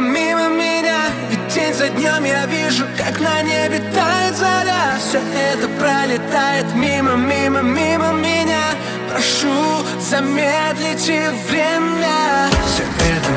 мимо, мимо меня И день за днем я вижу, как на небе тает заря. Все это пролетает мимо, мимо, мимо меня. Прошу замедлить время. Все это